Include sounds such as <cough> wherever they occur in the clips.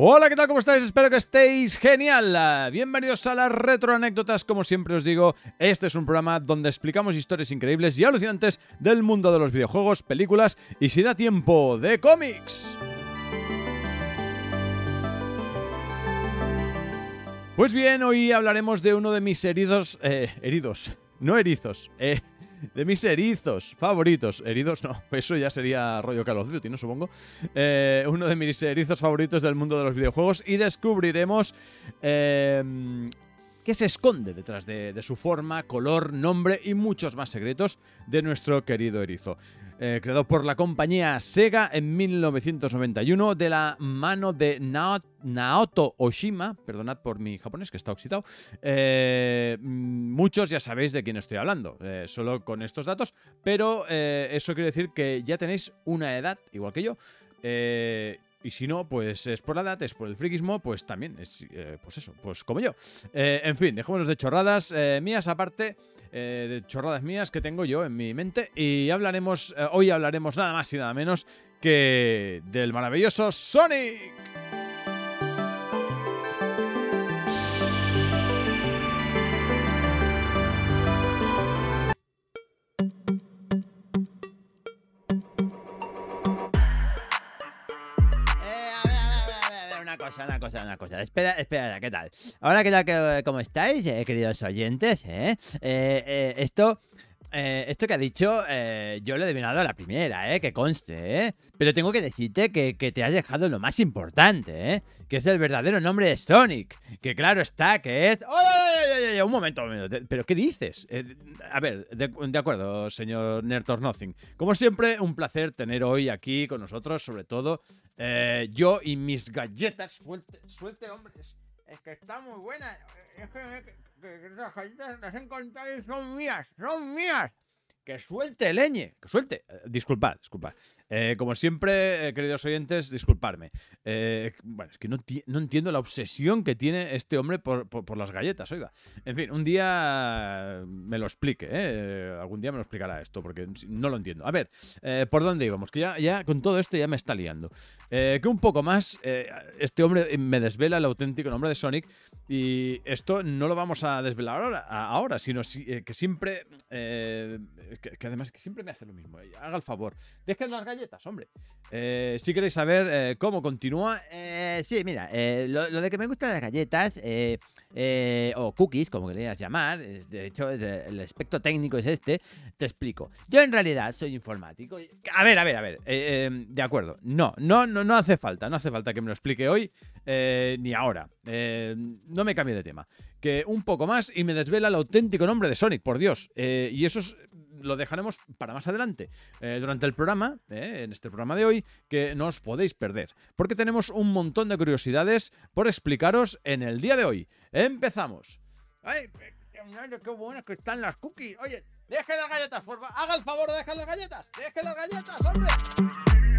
Hola, ¿qué tal? ¿Cómo estáis? Espero que estéis genial. Bienvenidos a las retroanécdotas. Como siempre os digo, este es un programa donde explicamos historias increíbles y alucinantes del mundo de los videojuegos, películas y si da tiempo, de cómics. Pues bien, hoy hablaremos de uno de mis heridos... Eh, heridos. No erizos. Eh, de mis erizos favoritos. Heridos no, <laughs> eso ya sería rollo Call of Duty, ¿no? Supongo. Eh, uno de mis erizos favoritos del mundo de los videojuegos y descubriremos eh, qué se esconde detrás de, su forma, color, nombre y muchos más secretos de nuestro querido erizo. Eh, creado por la compañía Sega en 1991 de la mano de Nao- Naoto Oshima, perdonad por mi japonés que está oxidado. Eh, mm, muchos ya sabéis de quién estoy hablando, eh, solo con estos datos, pero eso quiere decir que ya tenéis una edad, igual que yo. eh, y si no, pues es por la edad, es por el friquismo, pues también es, eh, pues eso, pues como yo. Eh, en fin, dejémonos de chorradas eh, mías aparte, de chorradas mías que tengo yo en mi mente. Y hablaremos, hoy hablaremos nada más y nada menos que del maravilloso Sonic. Cosa, una cosa, una cosa. Espera, espera, ¿qué tal? Ahora que tal, que, ¿cómo estáis, eh, queridos oyentes? eh? Eh, eh, esto, eh, esto que ha dicho, eh, yo lo he adivinado a la primera, eh, que conste, ¿eh? Pero tengo que decirte que, que te has dejado lo más importante, ¿eh? Que es el verdadero nombre de Sonic. Que claro está, que es... ¡Ay, ay, ay, ay, ay! Un momento, un momento. ¿Pero qué dices? Eh, a ver, de, acuerdo, señor Nerd or Nothing. Como siempre, un placer tener hoy aquí con nosotros, sobre todo eh, yo y mis galletas. Suelte, suelte, hombre. Es, que está muy buena. Es que- que las galletas las he encontrado y son mías. Son mías. Que suelte, leñe. Que suelte. Eh, disculpad, disculpad. Eh, como siempre, eh, queridos oyentes, disculparme. Eh, bueno, es que no, no entiendo la obsesión que tiene este hombre por, por- por las galletas, oiga. En fin, un día me lo explique, ¿eh? Algún día me lo explicará esto, porque no lo entiendo. A ver, ¿por dónde íbamos? Que ya, ya con todo esto ya me está liando. Que un poco más, este hombre me desvela el auténtico nombre de Sonic y esto no lo vamos a desvelar ahora, ahora sino si- que siempre, que, además que siempre me hace lo mismo. Eh, Haga el favor, dejen las galletas, hombre. Eh, si queréis saber eh, cómo continúa, Eh, sí, mira, lo, de que me gustan las galletas, o cookies, como querías llamar, de hecho el aspecto técnico es este, te explico. Yo en realidad soy informático. A ver, a ver, a ver. de acuerdo. No, no, no, no hace falta. No hace falta que me lo explique hoy ni ahora. No me cambie de tema. Que un poco más y me desvela el auténtico nombre de Sonic, por Dios. Y eso es- lo dejaremos para más adelante. eh, durante el programa, eh, en este programa de hoy, que no os podéis perder. Porque tenemos un montón de curiosidades por explicaros en el día de hoy. Empezamos. ¡Ay, qué, buenas que están las cookies! Oye, deje las galletas, por favor. Haga el favor de dejar las galletas. Deje las galletas, hombre.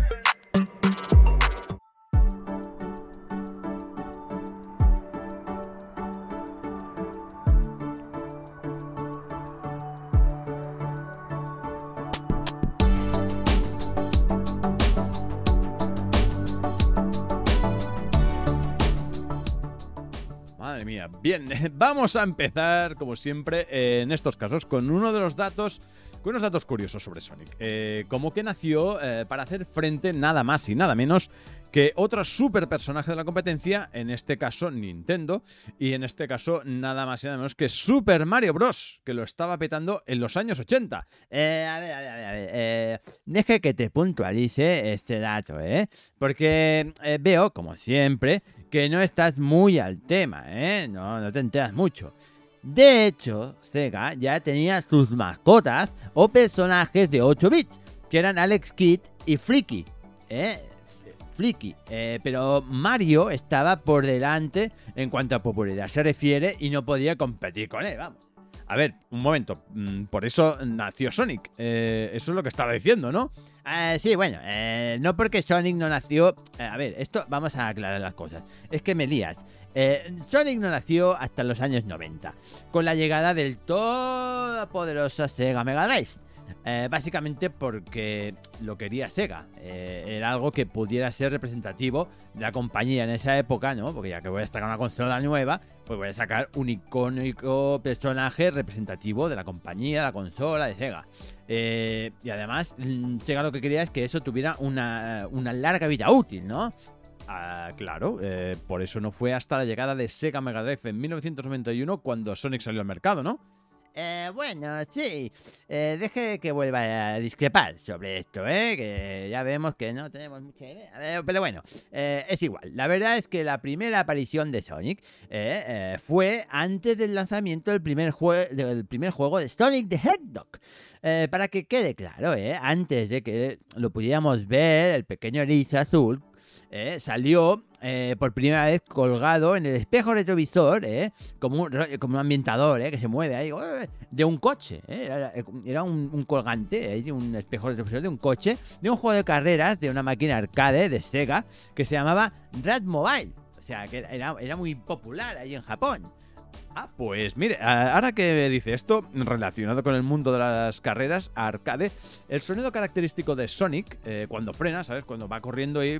Bien, <laughs> vamos a empezar, como siempre, en estos casos, con uno de los datos, con unos datos curiosos sobre Sonic. Eh, como que nació eh, para hacer frente nada más y nada menos que otro super personaje de la competencia, en este caso Nintendo, y en este caso nada más y nada menos que Super Mario Bros., que lo estaba petando en los años 80. Eh, a ver, a ver, a ver. eh, deje que te puntualice este dato, ¿eh? Porque eh, veo, como siempre, que no estás muy al tema, ¿eh? No, no te enteras mucho. De hecho, Sega ya tenía sus mascotas o personajes de 8 bits, que eran Alex Kidd y Flicky, ¿eh? Flicky. Eh, pero Mario estaba por delante en cuanto a popularidad se refiere y no podía competir con él, vamos. A ver, un momento. mm, Por eso nació Sonic. Eh, eso es lo que estaba diciendo, ¿no? Eh, sí, bueno, eh, no porque Sonic no nació. eh, a ver, esto vamos a aclarar las cosas. Es que me lías. Eh, Sonic no nació hasta los años 90, con la llegada del todopoderoso Sega Mega Drive. Eh, básicamente porque lo quería Sega. Era algo que pudiera ser representativo de la compañía en esa época, ¿no? Porque ya que voy a sacar una consola nueva, pues voy a sacar un icónico personaje representativo de la compañía, la consola, de Sega. Eh, y además, mm, Sega lo que quería es que eso tuviera una, una larga vida útil, ¿no? Ah, claro, por eso no fue hasta la llegada de Sega Mega Drive en 1991 cuando Sonic salió al mercado, ¿no? Eh, bueno, sí. Eh, deje que vuelva a discrepar sobre esto, ¿eh? Que ya vemos que no tenemos mucha idea. Eh, pero bueno, eh, es igual. La verdad es que la primera aparición de Sonic fue antes del lanzamiento del primer, del primer juego de Sonic the Hedgehog. para que quede claro, ¿eh? Antes de que lo pudiéramos ver, el pequeño erizo azul ¿eh? salió eh, por primera vez colgado en el espejo retrovisor, ¿eh? como, un, un ambientador que se mueve ahí, de un coche. Era, un, colgante, de un espejo retrovisor de un coche, de un juego de carreras, de una máquina arcade de Sega, que se llamaba Rad Mobile. O sea, que era, era muy popular ahí en Japón. Ah, pues mire, ahora que dice esto, relacionado con el mundo de las carreras arcade, el sonido característico de Sonic, cuando frena, ¿sabes? Cuando va corriendo y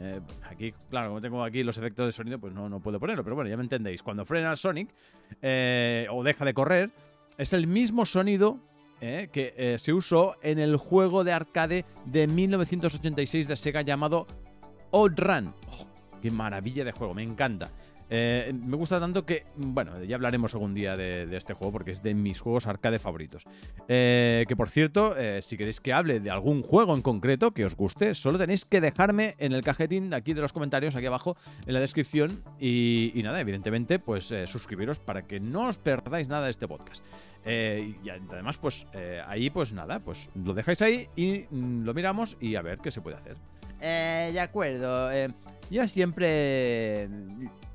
eh, aquí, claro, como tengo aquí los efectos de sonido, pues no, no puedo ponerlo, pero bueno, ya me entendéis. Cuando frena Sonic eh, o deja de correr, es el mismo sonido eh, que se usó en el juego de arcade de 1986 de Sega llamado Old Run. Oh, ¡Qué maravilla de juego! Me encanta. Eh, me gusta tanto que, bueno, ya hablaremos algún día de, este juego porque es de mis juegos arcade favoritos. Eh, que por cierto, eh, si queréis que hable de algún juego en concreto que os guste, solo tenéis que dejarme en el cajetín de aquí de los comentarios, aquí abajo en la descripción. Y, nada, evidentemente, pues suscribiros para que no os perdáis nada de este podcast. y además, pues ahí, pues nada, pues lo dejáis ahí y mm, lo miramos y a ver qué se puede hacer. De acuerdo. yo siempre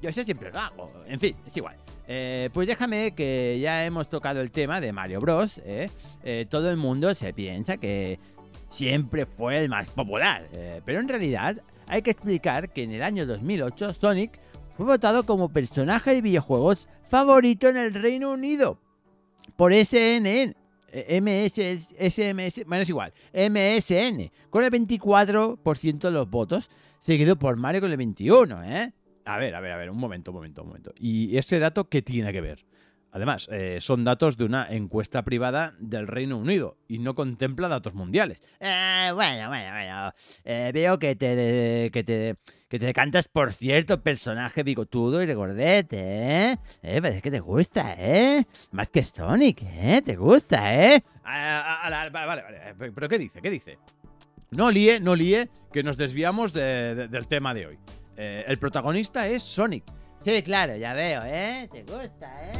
yo siempre lo hago. En fin, es igual. Eh, pues déjame que ya hemos tocado el tema de Mario Bros. ¿eh? Eh, todo el mundo se piensa que siempre fue el más popular. pero en realidad hay que explicar que en el año 2008 Sonic fue votado como personaje de videojuegos favorito en el Reino Unido por SNN. MS, SMS, bueno, es igual, MSN, con el 24% de los votos, seguido por Mario con el 21%, ¿eh? A ver, a ver, a ver, un momento, un momento, un momento. ¿Y ese dato qué tiene que ver? Además, eh, son datos de una encuesta privada del Reino Unido y no contempla datos mundiales. Eh, bueno, bueno, bueno. Eh, veo que te, que, te, que te decantas por cierto personaje bigotudo y regordete, ¿eh? Eh, parece que te gusta, ¿eh? Más que Sonic, ¿eh? ¿Te gusta, eh? Ah, ah, vale, vale, vale. ¿Pero qué dice? ¿Qué dice? No líe, no líe, que nos desviamos del tema de hoy. Eh, el protagonista es Sonic. Sí, claro, ya veo, ¿eh? Te gusta, ¿eh?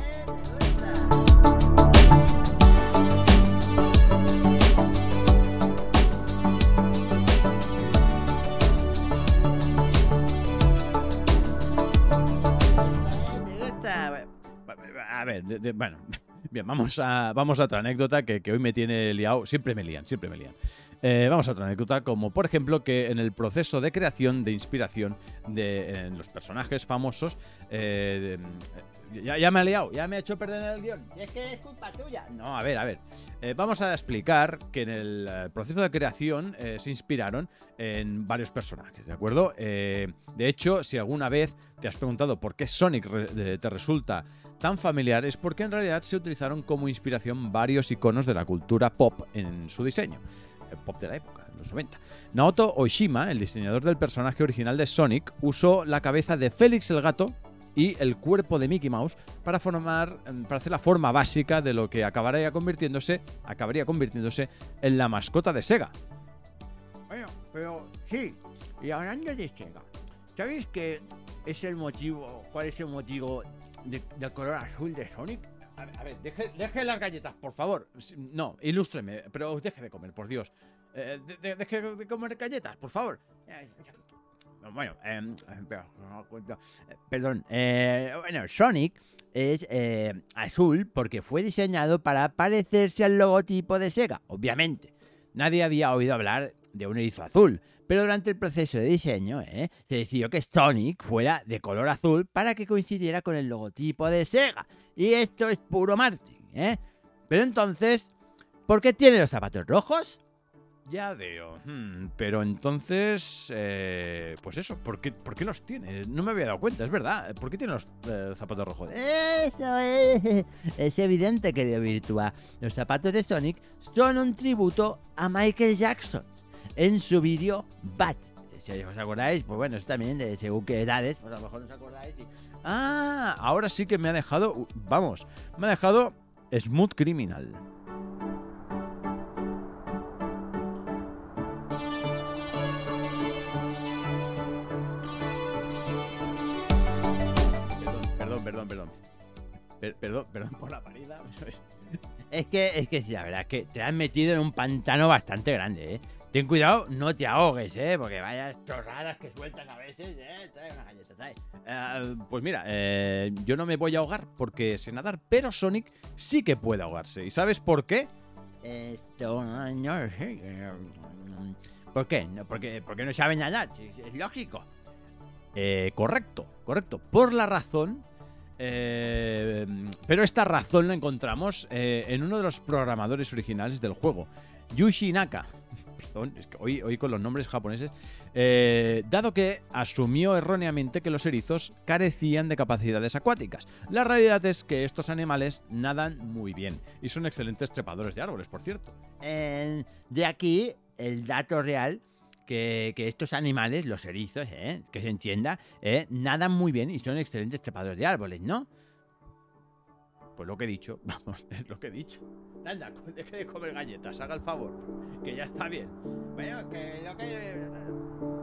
Te gusta. A ver, bueno, <laughs> bien, vamos a, vamos a otra anécdota que, que hoy me tiene liado. Siempre me lían, siempre me lían. Eh, vamos a otra anécdota, como por ejemplo que en el proceso de creación de inspiración de los personajes famosos, eh, ya, me ha liado, ya me ha hecho perder el guion. es que es culpa tuya. No, a ver, a ver. Eh, vamos a explicar que en el proceso de creación se inspiraron en varios personajes, ¿de acuerdo? de hecho, si alguna vez te has preguntado por qué Sonic te resulta tan familiar, es porque en realidad se utilizaron como inspiración varios iconos de la cultura pop en su diseño pop de la época, en los 90. Naoto Oshima, el diseñador del personaje original de Sonic, usó la cabeza de Félix el gato y el cuerpo de Mickey Mouse para formar em, para hacer la forma básica de lo que acabaría convirtiéndose acabaría convirtiéndose en la mascota de Sega. Bueno, pero sí, y hablando de Sega, ¿sabéis qué es el motivo, cuál es el motivo del color azul de Sonic? A ver, deje, las galletas, por favor. No, ilústreme, pero deje de comer, por Dios. Eh, deje de comer galletas, por favor. Bueno, em, perdón. Eh, bueno, Sonic es eh, azul porque fue diseñado para parecerse al logotipo de Sega, obviamente. Nadie había oído hablar de un erizo azul, pero durante el proceso de diseño se decidió que Sonic fuera de color azul para que coincidiera con el logotipo de Sega. Y esto es puro marketing, ¿eh? Pero entonces, ¿Por qué tiene los zapatos rojos? Ya veo. Hmm, pero entonces, eh, pues eso, ¿por qué, ¿por qué, los tiene? No me había dado cuenta, es verdad. ¿Por qué tiene los eh, zapatos rojos? Eso es. <laughs> Es evidente, querido Virtua. Los zapatos de Sonic son un tributo a Michael Jackson en su vídeo Bad. Si os acordáis, pues bueno, eso también de según qué edades, pues a lo mejor os acordáis. Ah, ahora sí que me ha dejado, vamos, me ha dejado Smooth Criminal. Perdón, perdón, perdón. Perdón, perdón por la parida. <laughs> Es que, es que sí, la verdad es que te has metido en un pantano bastante grande, ¿eh? Ten cuidado, no te ahogues, ¿eh? Porque vayas chorradas que sueltas a veces, ¿eh? Trae una galleta, ¿sabes? Eh, pues mira, eh, yo no me voy a ahogar porque sé nadar, pero Sonic sí que puede ahogarse. ¿Y sabes por qué? Esto no. ¿Por qué? No, porque, porque no sabe nadar, es lógico. Eh, correcto, correcto. Por la razón eh, pero esta razón la encontramos eh, en uno de los programadores originales del juego, Yushi Naka. Hoy, hoy con los nombres japoneses. Eh, dado que asumió erróneamente que los erizos carecían de capacidades acuáticas. La realidad es que estos animales nadan muy bien y son excelentes trepadores de árboles, por cierto. de aquí el dato real que, estos animales, los erizos, ¿eh? que se entienda, ¿eh? nadan muy bien y son excelentes trepadores de árboles, ¿no? Pues lo que he dicho, <laughs> vamos, es lo que he dicho. Anda, <laughs> deje de comer galletas, haga el favor, que ya está bien. Bueno, que lo que...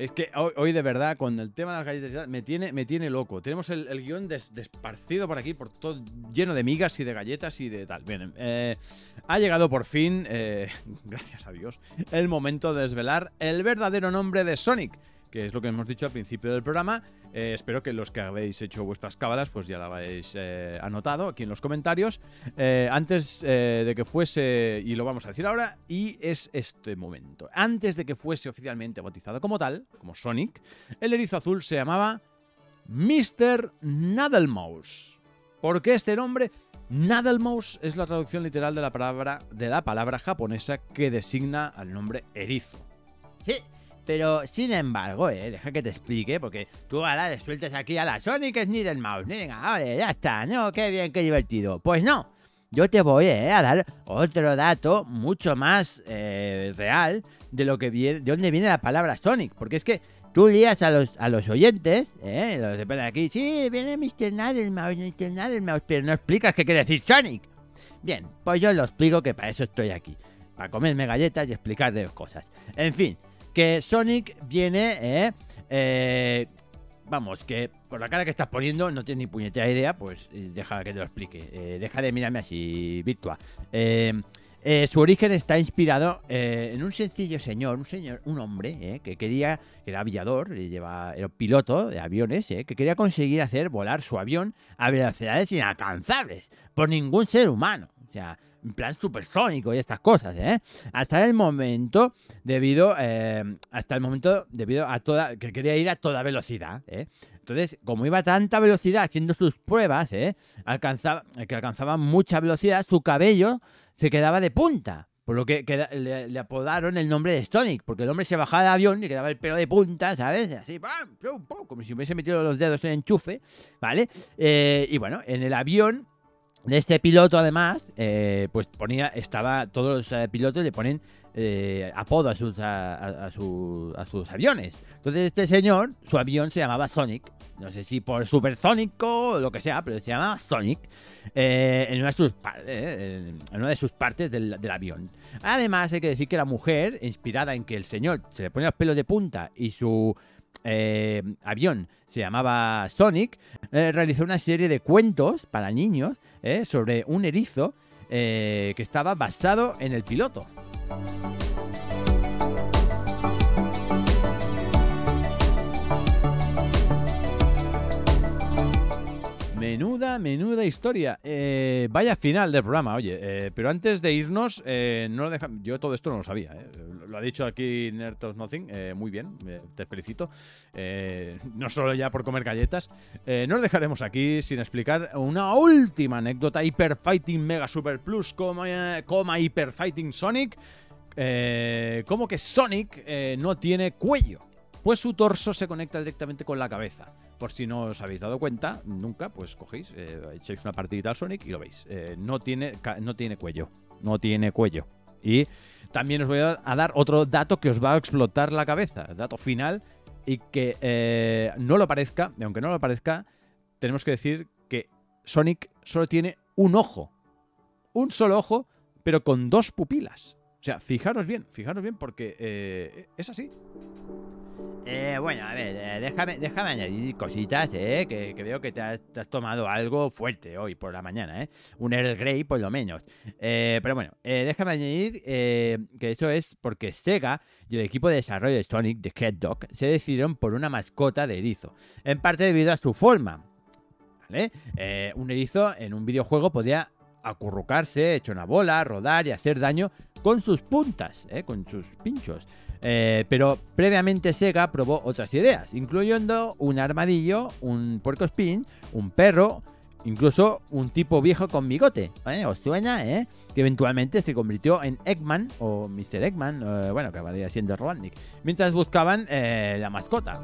Es que hoy, de verdad, con el tema de las galletas me tiene, me tiene loco. Tenemos el, guion desparcido por aquí, por todo lleno de migas y de galletas y de tal. Bien, eh, ha llegado por fin, eh, <laughs> gracias a Dios, el momento de desvelar el verdadero nombre de Sonic que es lo que hemos dicho al principio del programa. Eh, espero que los que habéis hecho vuestras cábalas, pues ya la habéis eh, anotado aquí en los comentarios. Eh, antes de que fuese, y lo vamos a decir ahora, y es este momento. Antes de que fuese oficialmente bautizado como tal, como Sonic, el erizo azul se llamaba Mr. Nadelmouse. ¿Por qué este nombre? Nadelmouse es la traducción literal de la palabra, de la palabra japonesa que designa al nombre erizo. Sí, pero, sin embargo, eh, deja que te explique, porque tú ahora le sueltas aquí a la Sonic del mouse. Venga, vale, ya está, ¿no? Qué bien, qué divertido. Pues no, yo te voy eh, a dar otro dato mucho más eh, real de lo que viene, de dónde viene la palabra Sonic. Porque es que tú lías a los, a los oyentes, ¿eh? Los de aquí, sí, viene Mr. Nadelmouse, Mr. Nadelmouse, pero no explicas qué quiere decir Sonic. Bien, pues yo lo explico que para eso estoy aquí. Para comerme galletas y explicar de cosas. En fin, que Sonic viene, ¿eh? ¿eh? vamos, que por la cara que estás poniendo no tienes ni puñetera idea, pues eh, deja que te lo explique. Eh, deja de mirarme así, Virtua. su origen está inspirado en un sencillo señor, un señor, un hombre que quería, que era aviador, lleva, era piloto de aviones, que quería conseguir hacer volar su avión a velocidades inalcanzables por ningún ser humano. O sea, en plan supersónico y estas cosas, ¿eh? Hasta el momento, debido, eh, hasta el momento, debido a toda, que quería ir a toda velocidad, ¿eh? Entonces, como iba a tanta velocidad haciendo sus pruebas, ¿eh? Alcanzaba, que alcanzaba mucha velocidad, su cabello se quedaba de punta. Por lo que, le, apodaron el nombre de Sonic, porque el hombre se bajaba del avión y quedaba el pelo de punta, ¿sabes? Así, como si hubiese metido los dedos en enchufe, ¿vale? Eh, y bueno, en el avión de este piloto, además, eh, pues ponía, estaba, todos los eh, pilotos le ponen eh, apodo a sus, a, sus aviones. Entonces este señor, su avión se llamaba Sonic, no sé si por supersónico o lo que sea, pero se llamaba Sonic, en, una de sus, en, una de sus partes del, del, avión. Además hay que decir que la mujer, inspirada en que el señor se le pone los pelos de punta y su eh, avión se llamaba Sonic, eh, realizó una serie de cuentos para niños eh, sobre un erizo que estaba basado en el piloto. Menuda, menuda historia. Eh, vaya final del programa, oye. Eh, pero antes de irnos, eh, no lo yo todo esto no lo sabía. Lo ha dicho aquí Nerd of Nothing. muy bien, te felicito. no solo ya por comer galletas. no lo dejaremos aquí sin explicar una última anécdota. Hyper Fighting Mega Super Plus, coma, coma Hyper Fighting Sonic. como que Sonic no tiene cuello. Pues su torso se conecta directamente con la cabeza. Por si no os habéis dado cuenta, nunca, pues cogéis, eh, echáis una partidita al Sonic y lo veis. Eh, no, tiene, no tiene cuello. No tiene cuello. Y también os voy a, dar otro dato que os va a explotar la cabeza. Dato final. Y que eh, no lo parezca, aunque no lo parezca, tenemos que decir que Sonic solo tiene un ojo. Un solo ojo, pero con dos pupilas. O sea, fijaros bien, fijaros bien, porque es así. Eh, bueno, a ver, eh, déjame, déjame añadir cositas, eh, que, veo que te has, tomado algo fuerte hoy por la mañana, ¿eh? Un Earl Grey por lo menos. Eh, pero bueno, déjame añadir que eso es porque Sega y el equipo de desarrollo de Sonic, de Cat Dog, se decidieron por una mascota de erizo, en parte debido a su forma. ¿Vale? un erizo en un videojuego podía acurrucarse, hecho una bola, rodar y hacer daño con sus puntas, con sus pinchos. Eh, pero previamente Sega probó otras ideas, incluyendo un armadillo, un spin, un perro, incluso un tipo viejo con bigote. ¿eh? ¿Os suena? Eh? Que eventualmente se convirtió en Eggman o Mr. Eggman, eh, bueno, que acabaría siendo Robotnik, mientras buscaban la mascota.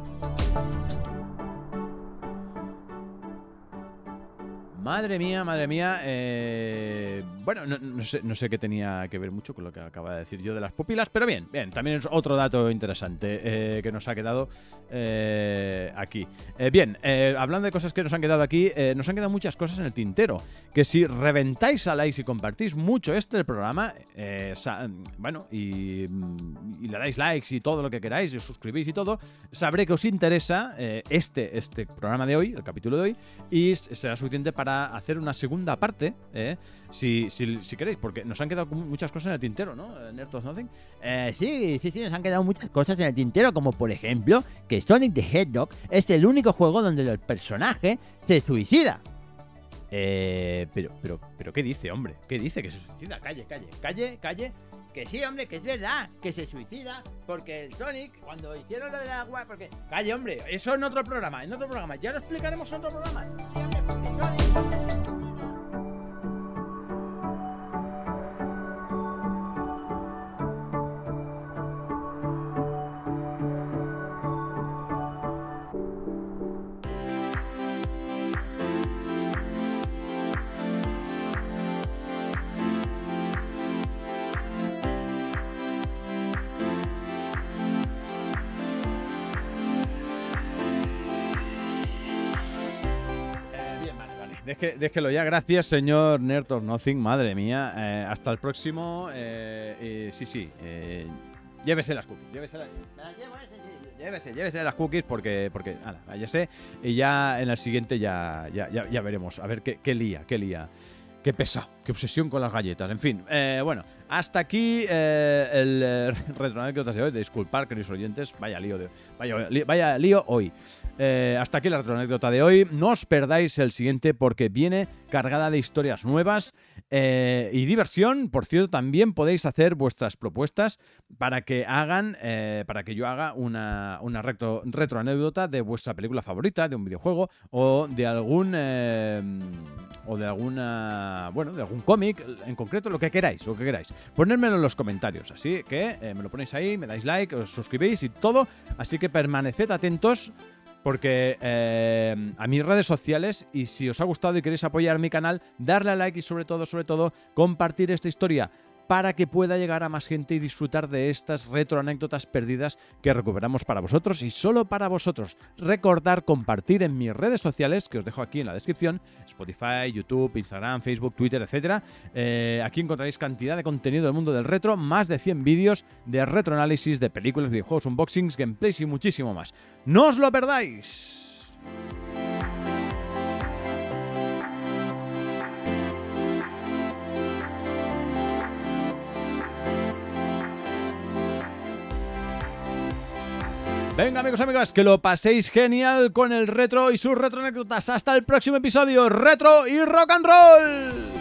Madre mía, madre mía. Eh, bueno, no, sé, qué tenía que ver mucho con lo que acaba de decir yo de las pupilas, pero bien, bien. También es otro dato interesante eh, que nos ha quedado eh, aquí. bien, hablando de cosas que nos han quedado aquí, nos han quedado muchas cosas en el tintero. Que si reventáis a likes y compartís mucho este programa, bueno, y, y, le dais likes y todo lo que queráis, y os suscribís y todo, sabré que os interesa este, este programa de hoy, el capítulo de hoy, y será suficiente para hacer una segunda parte, ¿eh? si, si, queréis, porque nos han quedado muchas cosas en el tintero, ¿no? Nerd Nothing. Eh, sí, sí, sí, nos han quedado muchas cosas en el tintero, como por ejemplo que Sonic the Hedgehog es el único juego donde el personaje se suicida. Eh, pero, pero, pero, ¿qué dice, hombre? ¿Qué dice que se suicida? Calle, calle, calle, calle. Que sí, hombre, que es verdad, que se suicida, porque el Sonic, cuando hicieron lo del agua, porque... Calle, hombre, eso en otro programa, en otro programa, ya lo explicaremos en otro programa. Déjelo ya. Gracias, señor Nerd of Nothing. Madre mía. Eh, hasta el próximo. Eh, sí, sí. Eh, llévese las cookies. Llévese, llévese, llévese las cookies porque, porque ya sé. Y ya en el siguiente ya, ya, ya, veremos. A ver qué, qué lía, qué lía. Qué pesado, qué obsesión con las galletas. En fin, bueno, hasta aquí el eh, <laughs> de hoy. Disculpar, queridos oyentes, vaya lío, de, vaya, vaya lío hoy. Eh, hasta aquí la anécdota de hoy. No os perdáis el siguiente porque viene cargada de historias nuevas eh, y diversión. Por cierto, también podéis hacer vuestras propuestas para que hagan, eh, para que yo haga una, una retro, retroanécdota de vuestra película favorita, de un videojuego o de algún o de alguna, bueno, de algún cómic, en concreto lo que queráis, lo que queráis. Ponérmelo en los comentarios, así que me lo ponéis ahí, me dais like, os suscribís y todo. Así que permaneced atentos porque eh, a mis redes sociales y si os ha gustado y queréis apoyar mi canal, darle a like y sobre todo, sobre todo, compartir esta historia para que pueda llegar a más gente y disfrutar de estas retroanécdotas perdidas que recuperamos para vosotros y solo para vosotros. Recordar compartir en mis redes sociales, que os dejo aquí en la descripción, Spotify, YouTube, Instagram, Facebook, Twitter, etc. Eh, aquí encontraréis cantidad de contenido del mundo del retro, más de 100 vídeos de retroanálisis de películas, videojuegos, unboxings, gameplays y muchísimo más. ¡No os lo perdáis! Venga, amigos, amigas, que lo paséis genial con el retro y sus retro anécdotas. Hasta el próximo episodio, retro y rock and roll.